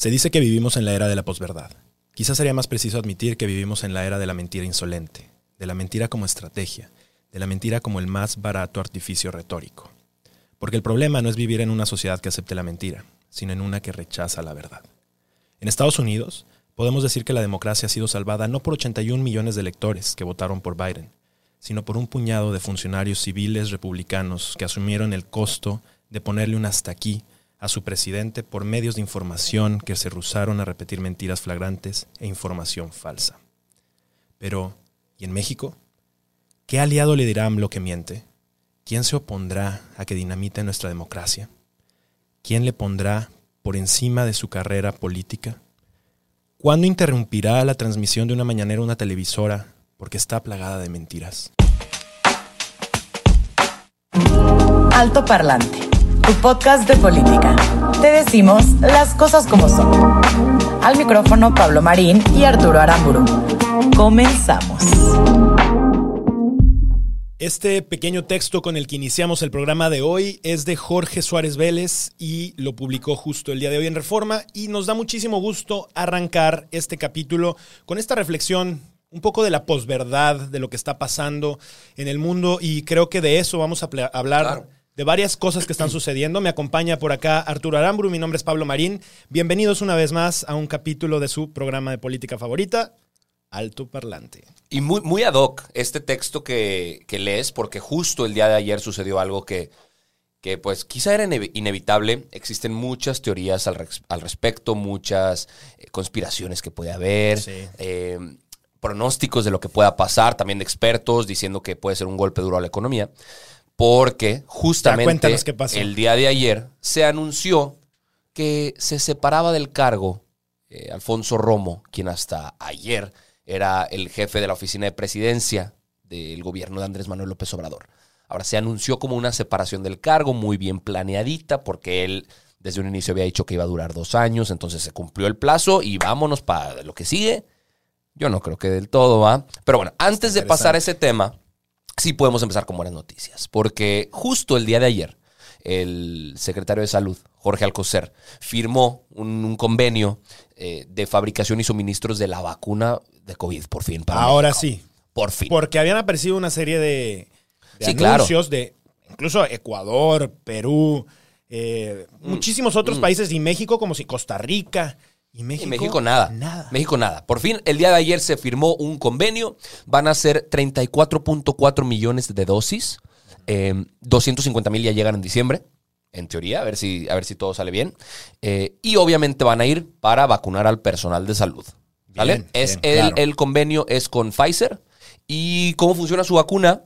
Se dice que vivimos en la era de la posverdad. Quizás sería más preciso admitir que vivimos en la era de la mentira insolente, de la mentira como estrategia, de la mentira como el más barato artificio retórico. Porque el problema no es vivir en una sociedad que acepte la mentira, sino en una que rechaza la verdad. En Estados Unidos, podemos decir que la democracia ha sido salvada no por 81 millones de electores que votaron por Biden, sino por un puñado de funcionarios civiles republicanos que asumieron el costo de ponerle un hasta aquí a su presidente por medios de información que se rusaron a repetir mentiras flagrantes e información falsa. Pero, ¿y en México? ¿Qué aliado le dirá AMLO que miente? ¿Quién se opondrá a que dinamite nuestra democracia? ¿Quién le pondrá por encima de su carrera política? ¿Cuándo interrumpirá la transmisión de una mañanera una televisora porque está plagada de mentiras? Alto Parlante, tu podcast de política. Te decimos las cosas como son. Al micrófono Pablo Marín y Arturo Aramburu. Comenzamos. Este pequeño texto con el que iniciamos el programa de hoy es de Jorge Suárez Vélez y lo publicó justo el día de hoy en Reforma y nos da muchísimo gusto arrancar este capítulo con esta reflexión un poco de la posverdad, de lo que está pasando en el mundo y creo que de eso vamos a hablar. Claro. De varias cosas que están sucediendo. Me acompaña por acá Arturo Aramburu, mi nombre es Pablo Marín. Bienvenidos una vez más a un capítulo de su programa de política favorita, Alto Parlante. Y muy, muy ad hoc este texto que, que lees, porque justo el día de ayer sucedió algo que, que pues quizá era ine- inevitable. Existen muchas teorías al, res- al respecto, muchas eh, conspiraciones que puede haber, Sí. eh, pronósticos de lo que pueda pasar, también de expertos diciendo que puede ser un golpe duro a la economía, porque justamente pasó. el día de ayer se anunció que se separaba del cargo eh, Alfonso Romo, quien hasta ayer era el jefe de la oficina de presidencia del gobierno de Andrés Manuel López Obrador. Ahora se anunció como una separación del cargo muy bien planeadita porque él desde un inicio había dicho que iba a durar dos años, entonces se cumplió el plazo y vámonos para lo que sigue. Yo no creo que del todo va. Pero bueno, antes de pasar a ese tema, sí podemos empezar con buenas noticias. Porque justo el día de ayer, el secretario de Salud, Jorge Alcocer, firmó un, un convenio eh, de fabricación y suministros de la vacuna de COVID, por fin. para Ahora México. sí. Por fin. Porque habían aparecido una serie de, de Sí, claro. anuncios de incluso Ecuador, Perú, eh, Mm. muchísimos otros países y México como si Costa Rica y México. Y México nada. Nada. México nada. Por fin, el día de ayer se firmó un convenio. Van a ser 34.4 millones de dosis. Eh, 250 mil ya llegan en diciembre. En teoría, a ver si, a ver si todo sale bien. Eh, y obviamente van a ir para vacunar al personal de salud. ¿Vale? Bien, es bien, el, claro. el convenio es con Pfizer. ¿Y cómo funciona su vacuna?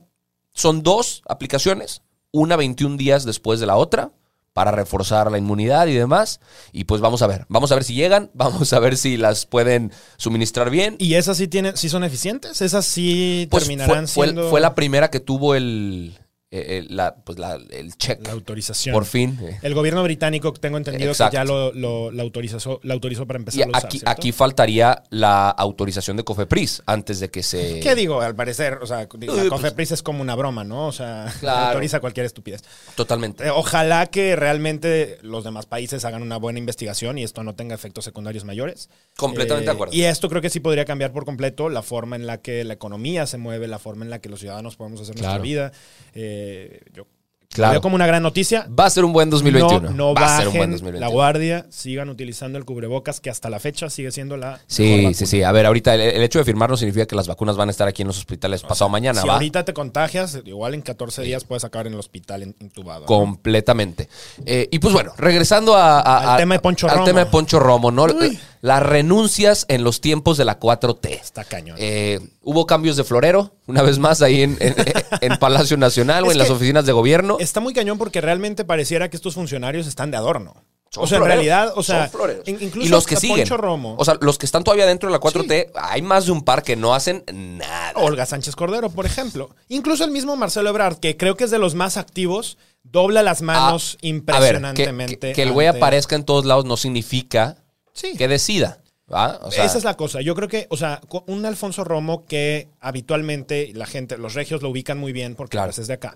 Son dos aplicaciones, una 21 días después de la otra, para reforzar la inmunidad y demás. Y pues vamos a ver, vamos a ver si llegan, vamos a ver si las pueden suministrar bien. ¿Y esas sí, tienen, sí son eficientes? ¿Esas sí pues terminarán fue, fue- siendo fue la primera que tuvo el, eh, el- la, pues la- el check. la autorización? Por fin. eh. El gobierno británico, tengo entendido Exacto. que ya lo, lo- la, autorizó, la autorizó para Y empezar a usar, aquí, ¿cierto? aquí faltaría la autorización de Cofepris antes de que se... ¿Qué digo? Al parecer, o sea, la Eh, Cofepris es como una broma, ¿no? O sea, Claro. autoriza cualquier estupidez. Totalmente. Eh, Ojalá que realmente los demás países hagan una buena investigación y esto no tenga efectos secundarios mayores. Completamente Eh, de acuerdo. Y esto creo que sí podría cambiar por completo la forma en la que la economía se mueve, la forma en la que los ciudadanos podemos hacer nuestra vida. Eh, yo Claro. veo como una gran noticia. Va a ser un buen 2021. No, no Va a ser un buen bajen 2021. la guardia, sigan utilizando el cubrebocas, que hasta la fecha sigue siendo la. Sí, sí, sí. A ver, ahorita el, el hecho de firmar no significa que las vacunas van a estar aquí en los hospitales pasado mañana, Si ¿va? ahorita te contagias, igual en 14 días puedes acabar en el hospital intubado. Completamente. Eh, y pues bueno, regresando a, a- Al a- tema de Poncho al Romo. tema de Poncho Romo, ¿no? Uy. Las renuncias en los tiempos de la 4T. Está cañón. Eh, hubo cambios de florero, una vez más, ahí en, en- en Palacio Nacional o en las oficinas de gobierno. Está muy cañón porque realmente pareciera que estos funcionarios están de adorno. Son o sea, en realidad, o sea, incluso y los que siguen. Poncho Romo, O sea, los que están todavía dentro de la 4T, hay más de un par que no hacen nada. Olga Sánchez Cordero, por ejemplo. Incluso el mismo Marcelo Ebrard, que creo que es de los más activos, dobla las manos Ah, a ver, que- impresionantemente. que, que el güey ante- aparezca en todos lados no significa Sí. que decida. ¿va? O sea, Esa es la cosa. Yo creo que, o sea, un Alfonso Romo que habitualmente la gente, los regios lo ubican muy bien porque Claro. pues, es de acá.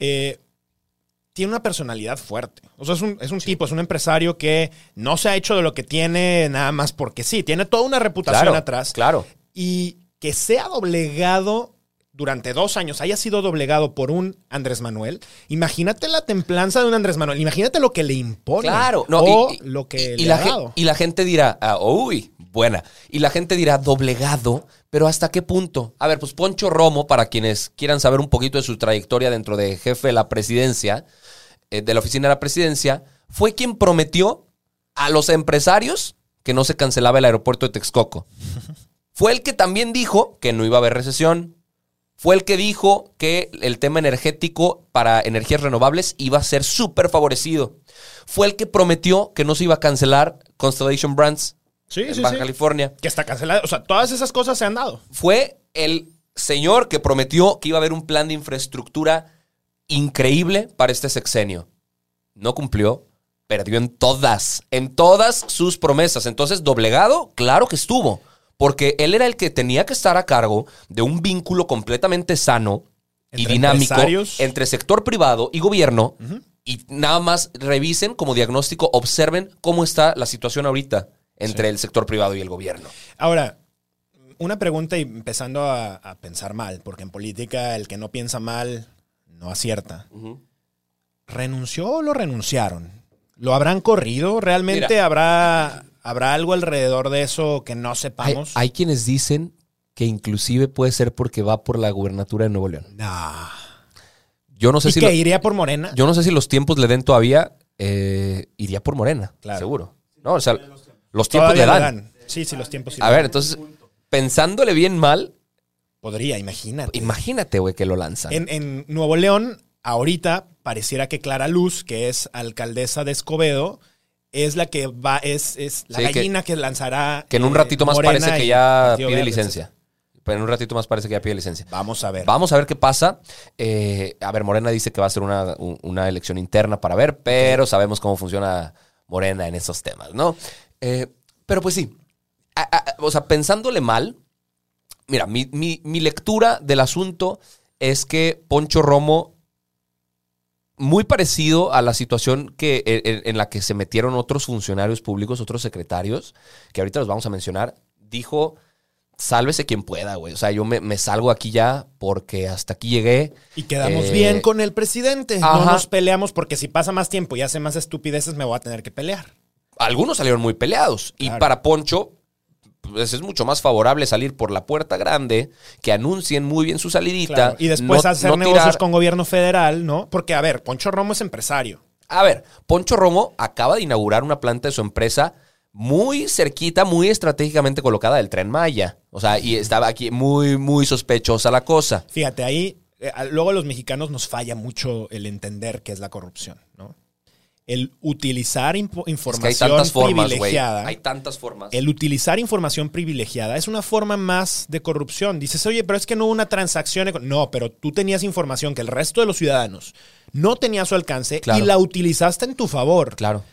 eh, tiene una personalidad fuerte. O sea, es un, es un tipo, es un empresario que no se ha hecho de lo que tiene nada más porque sí. Tiene toda una reputación claro, atrás. Claro. Y que sea doblegado durante dos años, haya sido doblegado por un Andrés Manuel. Imagínate la templanza de un Andrés Manuel. Imagínate lo que le impone. Claro. No, o y, y- lo que y le la ha gen- dado. y la gente dirá, ah, uy, buena. Y la gente dirá, doblegado, pero ¿hasta qué punto? A ver, pues Poncho Romo, para quienes quieran saber un poquito de su trayectoria dentro de jefe de la presidencia, eh, de la oficina de la presidencia, fue quien prometió a los empresarios que no se cancelaba el aeropuerto de Texcoco. Fue el que también dijo que no iba a haber recesión. Fue el que dijo que el tema energético para energías renovables iba a ser súper favorecido. Fue el que prometió que no se iba a cancelar Constellation Brands Sí, en sí, Baja sí. California. Que está cancelado. O sea, todas esas cosas se han dado. Fue el señor que prometió que iba a haber un plan de infraestructura increíble para este sexenio. No cumplió, perdió en todas, en todas sus promesas. Entonces, doblegado, claro que estuvo, porque él era el que tenía que estar a cargo de un vínculo completamente sano y Entre dinámico entre sector privado y gobierno. Y nada más revisen como diagnóstico, observen cómo está la situación ahorita entre el sector privado y el gobierno. Ahora, una pregunta y empezando a, a pensar mal, porque en política el que no piensa mal no acierta. ¿Renunció o lo renunciaron? ¿Lo habrán corrido? ¿Realmente Mira. habrá, habrá algo alrededor de eso que no sepamos? hay quienes dicen que inclusive puede ser porque va por la gubernatura de Nuevo León. Nah. Yo no sé ¿Y si que lo- iría por Morena? yo no sé si los tiempos le den todavía. eh, iría por Morena, Claro. seguro. No, o sea, los tiempos Todavía le dan. Sí, sí, los tiempos sí A ver, entonces, pensándole bien mal, Podría, imagínate. imagínate, güey, que lo lanzan. En, en Nuevo León, ahorita pareciera que Clara Luz, que es alcaldesa de Escobedo, es la que va, es, es la Sí, gallina que, lanzará. que en un eh, ratito más parece que ya pide Verde, licencia. Pero en un ratito más parece que ya pide licencia. Vamos a ver. Vamos a ver qué pasa. Eh, a ver, Morena dice que va a ser una, un- una elección interna para ver, pero sabemos cómo funciona Morena en esos temas, ¿no? Eh, pero pues sí. A- a- o sea, pensándole mal, mira, mi, mi- mi lectura del asunto es que Poncho Romo, muy parecido a la situación que, en, en la que se metieron otros funcionarios públicos, otros secretarios, que ahorita los vamos a mencionar, dijo sálvese quien pueda, güey. O sea, yo me, me salgo aquí ya porque hasta aquí llegué. Y quedamos Eh, bien con el presidente. No nos peleamos porque si pasa más tiempo y hace más estupideces me voy a tener que pelear. Algunos salieron muy peleados. Y para Poncho, pues es mucho más favorable salir por la puerta grande, que anuncien muy bien su salidita. Claro. Y después no- hacer no negocios tirar- con gobierno federal, ¿no? Porque, a ver, Poncho Romo es empresario. A ver, Poncho Romo acaba de inaugurar una planta de su empresa muy cerquita, muy estratégicamente colocada del tren Maya. O sea, y estaba aquí muy, muy sospechosa la cosa. Fíjate, ahí eh, luego a los mexicanos nos falla mucho el entender qué es la corrupción, ¿no? El utilizar impo- Es que hay información formas, privilegiada. Hay tantas formas. El utilizar información privilegiada es una forma más de corrupción. Dices, oye, pero es que no hubo una transacción. eco-". No, pero tú tenías información que el resto de los ciudadanos no tenía a su alcance Claro. y la utilizaste en tu favor. Claro.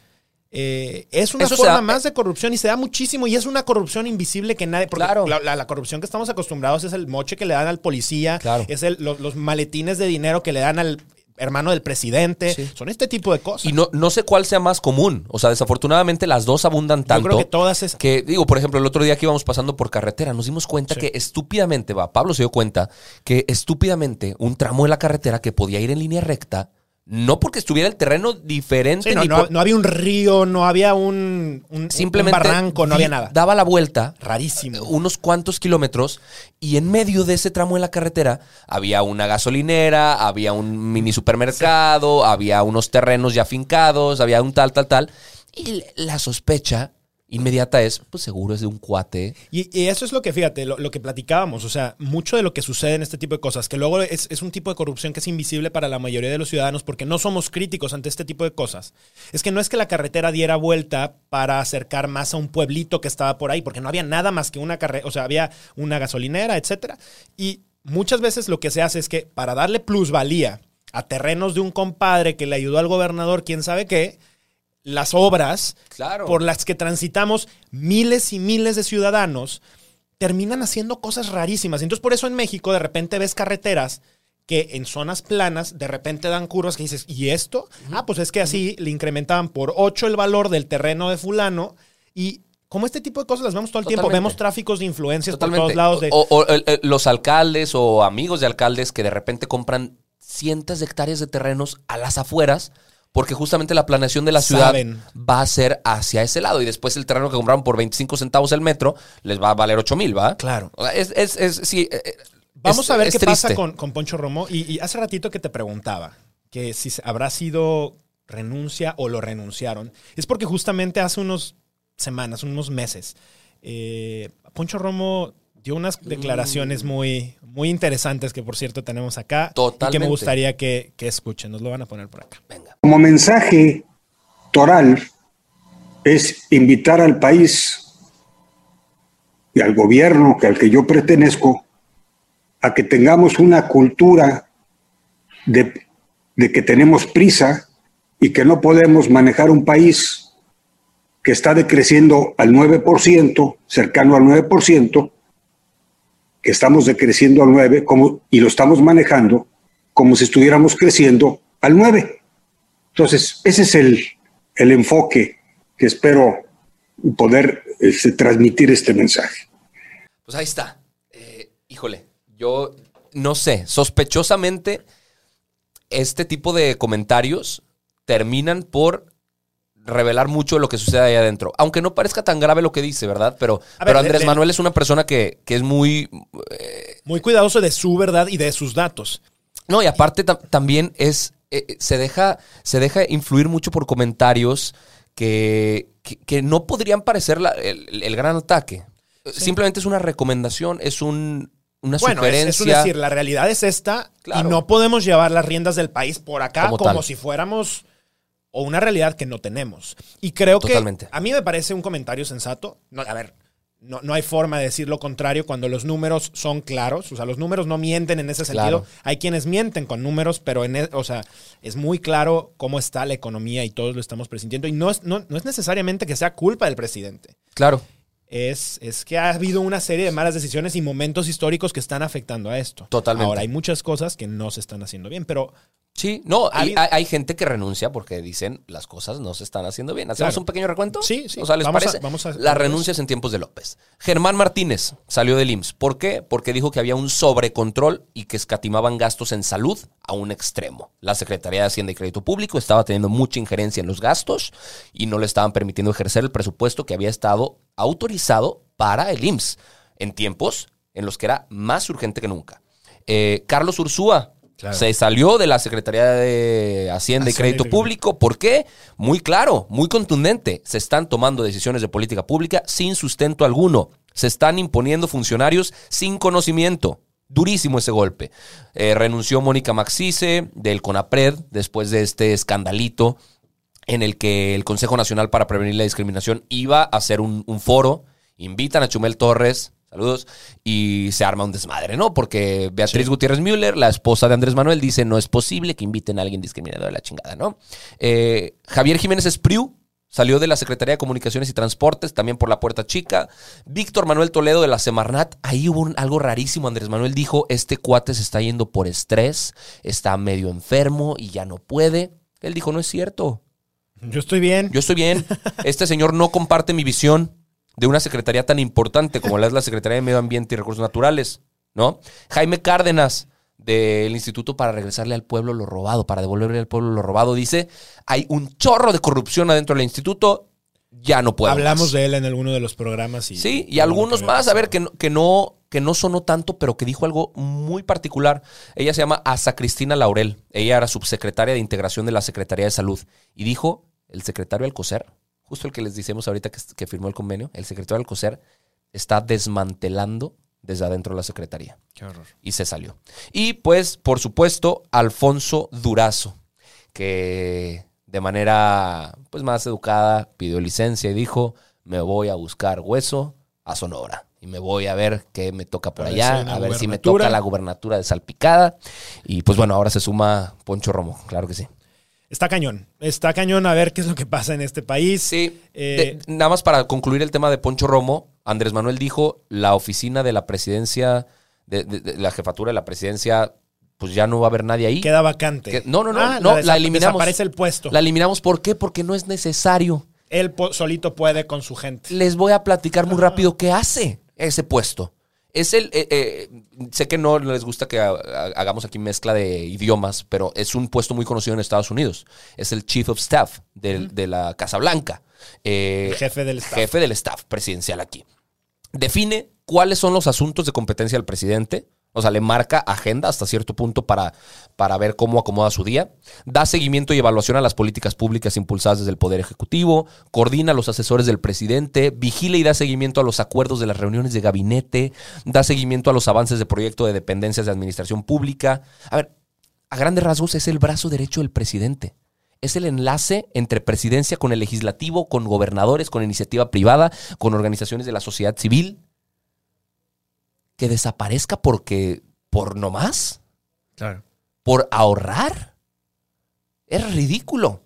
Eh, es una Eso forma da- más de corrupción y se da muchísimo y es una corrupción invisible que nadie... Porque Claro. la, la- la corrupción que estamos acostumbrados es el moche que le dan al policía, Claro. es el- lo- los maletines de dinero que le dan al hermano del presidente. Sí. Son este tipo de cosas. Y no, no sé cuál sea más común. O sea, desafortunadamente las dos abundan Yo tanto. creo que todas es... Que digo, por ejemplo, el otro día que íbamos pasando por carretera, nos dimos cuenta Sí. que estúpidamente, va, Pablo se dio cuenta que estúpidamente un tramo de la carretera que podía ir en línea recta, no porque estuviera el terreno diferente, Sí, no, ni no- por- no había un río, no había un, un- simplemente un barranco, no había nada. Daba la vuelta Rarísimo. unos cuantos kilómetros y en medio de ese tramo de la carretera había una gasolinera, había un mini supermercado, había unos terrenos ya fincados, había un tal, tal, tal. Y la sospecha inmediata es, pues seguro es de un cuate. Y, eso es lo que, fíjate, lo, lo que platicábamos, o sea, mucho de lo que sucede en este tipo de cosas, que luego es, es un tipo de corrupción que es invisible para la mayoría de los ciudadanos porque no somos críticos ante este tipo de cosas. Es que no es que la carretera diera vuelta para acercar más a un pueblito que estaba por ahí, porque no había nada más que una carretera, o sea, había una gasolinera, etcétera. Y muchas veces lo que se hace es que para darle plusvalía a terrenos de un compadre que le ayudó al gobernador, quién sabe qué, las obras Claro. por las que transitamos miles y miles de ciudadanos terminan haciendo cosas rarísimas. Entonces, por eso en México de repente ves carreteras que en zonas planas de repente dan curvas que dices, ¿y esto? Ah, pues es que así le incrementaban por 8 el valor del terreno de fulano y como este tipo de cosas las vemos todo el tiempo. Vemos tráficos de influencias por todos lados de... O, o, los alcaldes o amigos de alcaldes que de repente compran cientos de hectáreas de terrenos a las afueras porque justamente la planeación de la ciudad Saben. va a ser hacia ese lado y después el terreno que compraron por 25 centavos el metro les va a valer 8 mil, ¿va? Claro. O sea, es, es, es- sí, eh, eh, Vamos a ver qué pasa con, con Poncho Romo. Y, y hace ratito que te preguntaba que si habrá sido renuncia o lo renunciaron. Es porque justamente hace unos semanas, unos meses, eh, Poncho Romo dio unas declaraciones muy, muy interesantes que por cierto tenemos acá. Y que Totalmente. me gustaría que, que escuchen. Nos lo van a poner por acá. Venga. Como mensaje toral es invitar al país y al gobierno que al que yo pertenezco a que tengamos una cultura de, de que tenemos prisa y que no podemos manejar un país que está decreciendo al 9%, cercano al 9%, que estamos decreciendo al 9% como, y lo estamos manejando como si estuviéramos creciendo al 9%. Entonces, ese es el, el enfoque que espero poder este, transmitir este mensaje. Pues ahí está. Eh, híjole, yo no sé, sospechosamente este tipo de comentarios terminan por revelar mucho de lo que sucede ahí adentro. Aunque no parezca tan grave lo que dice, ¿verdad? Pero, ver, pero de- Andrés de- Manuel es una persona que, que es muy... Muy cuidadoso de su verdad y de sus datos. No, y aparte tam- también es... eh, eh, se, deja, se deja influir mucho por comentarios que, que, que no podrían parecer la- el, el gran ataque. Simplemente es una recomendación, es un, una Bueno, es, sugerencia. es un decir, la realidad es esta Claro. y no podemos llevar las riendas del país por acá Como si fuéramos o una realidad que no tenemos. Y creo Totalmente. que a mí me parece un comentario sensato. No, a ver, no, no hay forma de decir lo contrario cuando los números son claros. O sea, los números no mienten en ese sentido. Claro. Hay quienes mienten con números, pero en, e- o sea, es muy claro cómo está la economía y todos lo estamos presintiendo. Y no es, no, no es necesariamente que sea culpa del presidente Claro. es, es que ha habido una serie de malas decisiones y momentos históricos que están afectando a esto. Totalmente. Ahora, hay muchas cosas que no se están haciendo bien, pero Sí, no, hay, hay gente que renuncia porque dicen las cosas no se están haciendo bien. ¿Hacemos Claro. un pequeño recuento? Sí, sí. O sea, ¿les Vamos a- parece? vamos a- Las vamos a- renuncias en tiempos de López. Germán Martínez salió del IMSS. ¿Por qué? Porque dijo que había un sobrecontrol y que escatimaban gastos en salud a un extremo. La Secretaría de Hacienda y Crédito Público estaba teniendo mucha injerencia en los gastos y no le estaban permitiendo ejercer el presupuesto que había estado autorizado para el IMSS en tiempos en los que era más urgente que nunca. Eh, Carlos Ursúa Claro. se salió de la Secretaría de Hacienda y Crédito y- Público. ¿Por qué? Muy claro, muy contundente. Se están tomando decisiones de política pública sin sustento alguno. Se están imponiendo funcionarios sin conocimiento. Durísimo ese golpe. Eh, renunció Mónica Maxice del CONAPRED después de este escandalito en el que el Consejo Nacional para Prevenir la Discriminación iba a hacer un, un foro. Invitan a Chumel Torres, saludos, y se arma un desmadre, ¿no? Porque Beatriz Gutiérrez Müller, la esposa de Andrés Manuel, dice: no es posible que inviten a alguien discriminado de la chingada, ¿no? Eh, Javier Jiménez Espriu salió de la Secretaría de Comunicaciones y Transportes, también por la puerta chica. Víctor Manuel Toledo de la Semarnat, ahí hubo un- algo rarísimo. Andrés Manuel dijo: Este cuate se está yendo por estrés, está medio enfermo y ya no puede. Él dijo: No es cierto. yo estoy bien. Yo estoy bien. Este señor no comparte mi visión de una secretaría tan importante como la es la Secretaría de Medio Ambiente y Recursos Naturales, ¿no? Jaime Cárdenas, del Instituto para regresarle al pueblo lo robado, para devolverle al pueblo lo robado, dice, hay un chorro de corrupción adentro del instituto, ya no puedo Hablamos más". de él en alguno de los programas. Y, Sí, y algunos más, a ver, que no, que no, que no sonó tanto, pero que dijo algo muy particular. Ella se llama Asa Cristina Laurel. Ella era subsecretaria de integración de la Secretaría de Salud. Y dijo, el secretario Alcocer justo el que les decimos ahorita que, que firmó el convenio, el secretario Alcocer, está desmantelando desde adentro de la Secretaría. Qué horror. Y se salió. Y pues, por supuesto, Alfonso Durazo, que de manera pues más educada pidió licencia y dijo, me voy a buscar hueso a Sonora. Y me voy a ver qué me toca por A allá, a ver si me toca la gubernatura de Salpicada. Y pues bueno, ahora se suma Poncho Romo, claro que sí. Está cañón. Está cañón a ver qué es lo que pasa en este país. Sí. Eh, de- nada más para concluir el tema de Poncho Romo, Andrés Manuel dijo, la oficina de la presidencia, de, de- de la jefatura de la presidencia, pues ya no va a haber nadie ahí. Queda vacante. Que- no, no, no, Ah, no, la eliminamos. Desaparece el puesto. La eliminamos, ¿por qué? Porque no es necesario. Él solito puede con su gente. Les voy a platicar muy rápido qué hace ese puesto. Es el. eh, eh, sé que no les gusta que ha- ha- hagamos aquí mezcla de idiomas, pero es un puesto muy conocido en Estados Unidos. Es el Chief of Staff del- de la Casa Blanca. Eh, El jefe del staff. Jefe del staff presidencial aquí. Define cuáles son los asuntos de competencia del presidente. O sea, le marca agenda hasta cierto punto para, para ver cómo acomoda su día. Da seguimiento y evaluación a las políticas públicas impulsadas desde el Poder Ejecutivo. Coordina los asesores del presidente. Vigila y da seguimiento a los acuerdos de las reuniones de gabinete. Da seguimiento a los avances de proyecto de dependencias de administración pública. A ver, a grandes rasgos es el brazo derecho del presidente. Es el enlace entre presidencia con el legislativo, con gobernadores, con iniciativa privada, con organizaciones de la sociedad civil. Que desaparezca porque, por no más, Claro. por ahorrar. Es ridículo.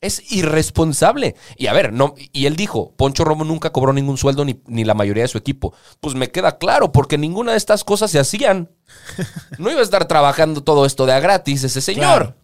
Es irresponsable. Y a ver, no, y él dijo, Poncho Romo nunca cobró ningún sueldo ni, ni la mayoría de su equipo. Pues me queda claro, porque ninguna de estas cosas se hacían. No iba a estar trabajando todo esto de a gratis ese señor. Claro.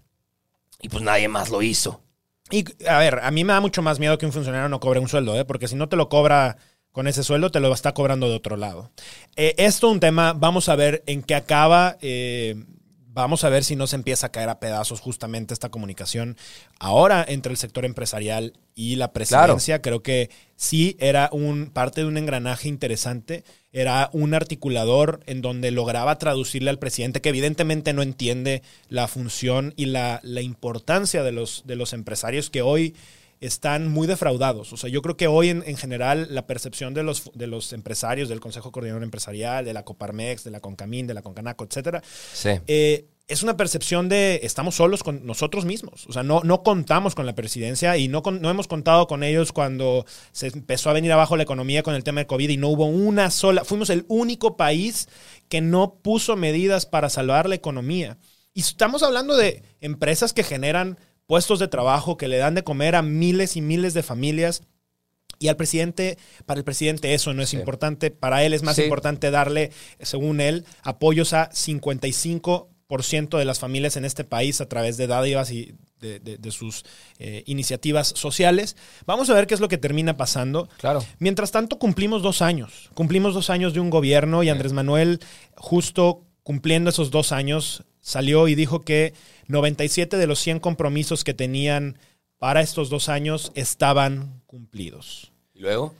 Y pues nadie más lo hizo. Y a ver, a mí me da mucho más miedo que un funcionario no cobre un sueldo, ¿eh? porque si no te lo cobra con ese sueldo, te lo está cobrando de otro lado. Eh, esto un tema, vamos a ver en qué acaba. eh, vamos a ver si no se empieza a caer a pedazos justamente esta comunicación ahora entre el sector empresarial y la presidencia. Creo que sí era un parte de un engranaje interesante. Era un articulador en donde lograba traducirle al presidente, que evidentemente no entiende la función y la, la importancia de los, de los empresarios que hoy están muy defraudados. O sea, yo creo que hoy en, en general la percepción de los, de los empresarios, del Consejo Coordinador Empresarial, de la Coparmex, de la Concamín, de la Concanaco, etcétera, Sí. eh, es una percepción de estamos solos con nosotros mismos. O sea, no, no contamos con la presidencia y no, con- no hemos contado con ellos cuando se empezó a venir abajo la economía con el tema de COVID y no hubo una sola. Fuimos el único país que no puso medidas para salvar la economía. Y estamos hablando de empresas que generan puestos de trabajo, que le dan de comer a miles y miles de familias. Y al presidente, para el presidente eso no es Sí. importante. Para él es más Sí. importante darle, según él, apoyos a 55% de las familias en este país a través de dádivas y de, de- de sus eh, iniciativas sociales. Vamos a ver qué es lo que termina pasando. Claro. Mientras tanto, cumplimos dos años. Cumplimos dos años de un gobierno y Andrés Manuel, justo cumpliendo esos dos años, salió y dijo que 97 de los 100 compromisos que tenían para estos dos años estaban cumplidos. ¿Y luego?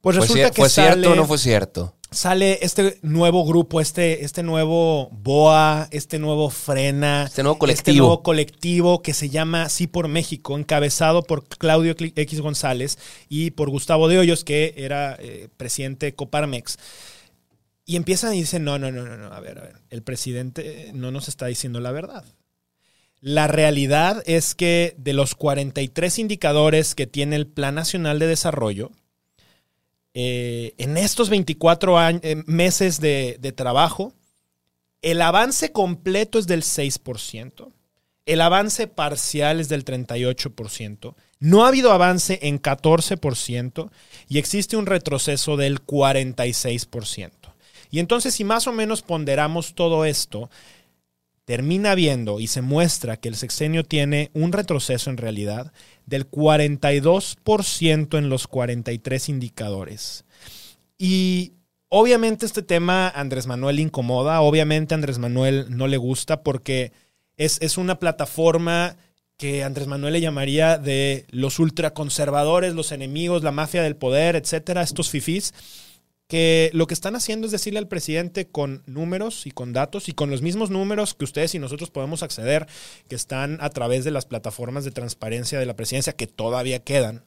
Pues ¿Fue, resulta cier- que ¿fue sale, cierto o no fue cierto? sale este nuevo grupo, este, este nuevo BOA, este nuevo Frena, Este nuevo este colectivo. nuevo colectivo que se llama Sí por México, encabezado por Claudio X González y por Gustavo de Hoyos, que era eh, presidente de Coparmex. Y empiezan y dicen, no, no, no, no, no, a ver, a ver, el presidente no nos está diciendo la verdad. La realidad es que de los 43 indicadores que tiene el Plan Nacional de Desarrollo, eh, en estos 24 años- eh, meses de, de trabajo, el avance completo es del 6%, el avance parcial es del 38%, no ha habido avance en 14% y existe un retroceso del 46%. Y entonces si más o menos ponderamos todo esto, termina viendo y se muestra que el sexenio tiene un retroceso en realidad del 42% en los 43 indicadores. Y obviamente este tema Andrés Manuel incomoda, obviamente Andrés Manuel no le gusta porque es, es una plataforma que Andrés Manuel le llamaría de los ultraconservadores, los enemigos, la mafia del poder, etcétera, estos fifís que lo que están haciendo es decirle al presidente con números y con datos y con los mismos números que ustedes y nosotros podemos acceder, que están a través de las plataformas de transparencia de la presidencia que todavía quedan.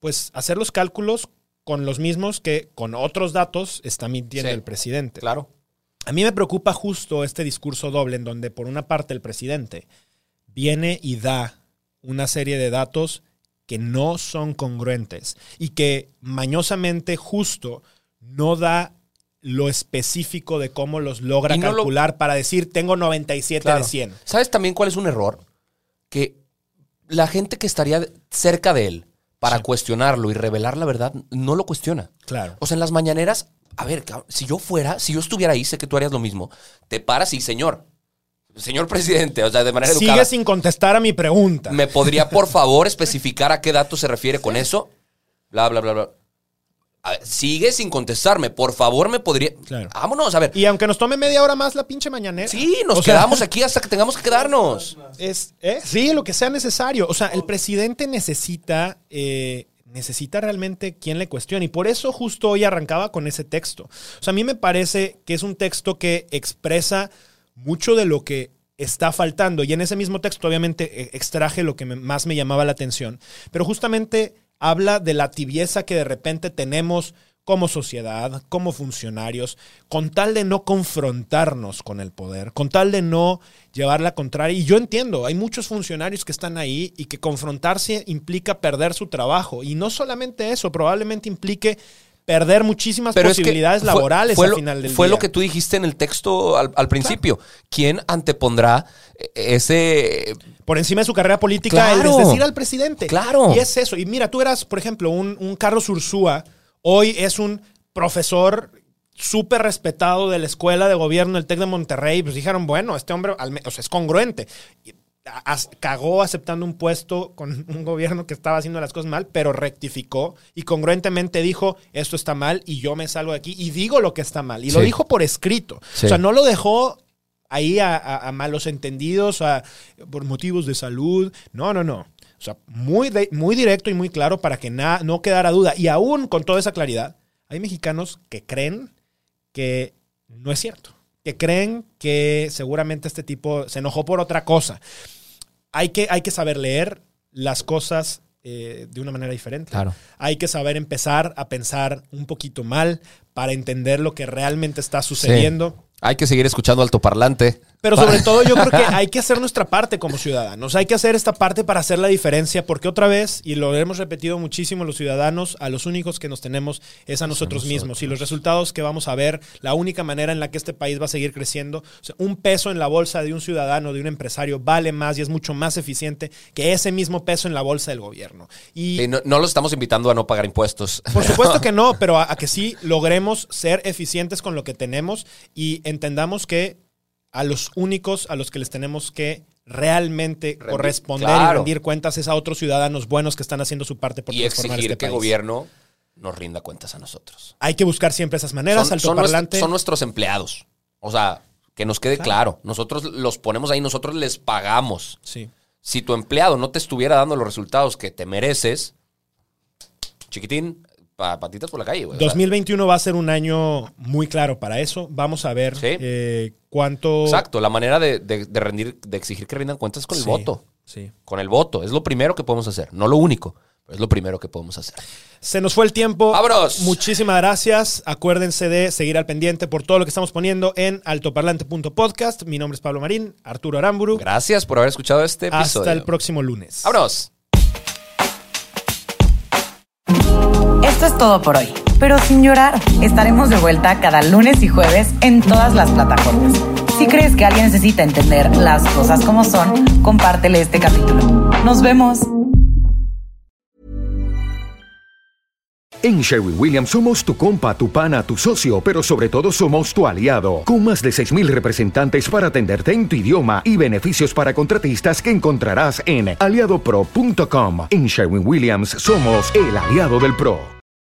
pues hacer los cálculos con los mismos que con otros datos está mintiendo Sí. el presidente. Claro. A mí me preocupa justo este discurso doble en donde por una parte el presidente viene y da una serie de datos que no son congruentes y que mañosamente justo no da lo específico de cómo los logra lo- calcular para decir tengo 97 Claro. de 100. ¿Sabes también cuál es un error? Que la gente que estaría cerca de él para Sí. cuestionarlo y revelar la verdad no lo cuestiona. Claro. O sea, en las mañaneras, a ver, si yo fuera, si yo estuviera ahí, sé que tú harías lo mismo. Te paras y, señor, señor presidente, o sea, de manera Sigue educada, sin contestar a mi pregunta. ¿me podría por favor especificar a qué dato se refiere con eso? Bla, bla, bla, bla. Ver, sigue sin contestarme, por favor, me podría. Claro. Vámonos, a ver. Y aunque nos tome media hora más la pinche mañanera. Sí, nos O sea, quedamos aquí hasta que tengamos que quedarnos. Es, ¿eh? Sí, lo que sea necesario. O sea, el presidente necesita, eh, necesita realmente quien le cuestione. Y por eso justo hoy arrancaba con ese texto. O sea, a mí me parece que es un texto que expresa mucho de lo que está faltando. Y en ese mismo texto, obviamente, eh, extraje lo que más me llamaba la atención. Pero justamente habla de la tibieza que de repente tenemos como sociedad, como funcionarios, con tal de no confrontarnos con el poder, con tal de no llevar la contraria. Y yo entiendo, hay muchos funcionarios que están ahí y que confrontarse implica perder su trabajo. Y no solamente eso, probablemente implique perder muchísimas Pero es que posibilidades fue- laborales fue al lo, final del Fue día. lo que tú dijiste en el texto al, al principio. ¿Quién antepondrá ese por encima de su carrera política Claro. el desdecir al presidente. Claro. Y es eso. Y mira, tú eras, por ejemplo, un, un Carlos Ursúa, hoy es un profesor súper respetado de la escuela de gobierno del TEC de Monterrey. Pues dijeron, bueno, este hombre al me- o sea, es congruente. Cagó aceptando un puesto con un gobierno que estaba haciendo las cosas mal, pero rectificó y congruentemente dijo, esto está mal y yo me salgo de aquí y digo lo que está mal. Y lo dijo por escrito. Sí. O sea, no lo dejó ahí a, a- a malos entendidos, a- por motivos de salud. No, no, no. O sea, muy, de- muy directo y muy claro para que na- no quedara duda. Y aún con toda esa claridad, hay mexicanos que creen que no es cierto. Que creen que seguramente este tipo se enojó por otra cosa. Hay que, hay que saber leer las cosas eh, de una manera diferente. Claro. Hay que saber empezar a pensar un poquito mal para entender lo que realmente está sucediendo. Hay que seguir escuchando altoparlante. Pero sobre todo yo creo que hay que hacer nuestra parte como ciudadanos. Hay que hacer esta parte para hacer la diferencia, porque otra vez, y lo hemos repetido muchísimo los ciudadanos, a los únicos que nos tenemos es a nosotros, mismos. Y los resultados que vamos a ver, la única manera en la que este país va a seguir creciendo, o sea, un peso en la bolsa de un ciudadano, de un empresario, vale más y es mucho más eficiente que ese mismo peso en la bolsa del gobierno. Y Sí, no, no los estamos invitando a no pagar impuestos. por supuesto que no, pero a, a que sí logremos ser eficientes con lo que tenemos y entendamos que a los únicos a los que les tenemos que realmente Rendir- corresponder y rendir cuentas es a otros ciudadanos buenos que están haciendo su parte por y transformar exigir este que el país. gobierno nos rinda cuentas a nosotros. Hay que buscar siempre esas maneras, son, son nuestro- son nuestros empleados. O sea, que nos quede claro. Nosotros los ponemos ahí, nosotros les pagamos. Sí. Si tu empleado no te estuviera dando los resultados que te mereces, chiquitín, pa- patitas por la calle, güey. O sea, 2021 va a ser un año muy claro para eso. Vamos a ver Sí. eh, cuánto... Exacto, la manera de, de- de rendir, de exigir que rindan cuentas es con el Sí, voto. Sí. Con el voto. Es lo primero que podemos hacer. No lo único, pero es lo primero que podemos hacer. Se nos fue el tiempo. ¡Vámonos! Muchísimas gracias. Acuérdense de seguir al pendiente por todo lo que estamos poniendo en altoparlante.podcast. Mi nombre es Pablo Marín, Arturo Aramburu. Gracias por haber escuchado este episodio. Hasta el próximo lunes. ¡Vámonos! Esto es todo por hoy, pero sin llorar. Estaremos de vuelta cada lunes y jueves en todas las plataformas. Si crees que alguien necesita entender las cosas como son, compártele este capítulo. Nos vemos. En Sherwin Williams somos tu compa, tu pana, tu socio, pero sobre todo somos tu aliado, con más de 6.000 representantes para atenderte en tu idioma y beneficios para contratistas que encontrarás en aliadopro.com. En Sherwin Williams somos el aliado del PRO.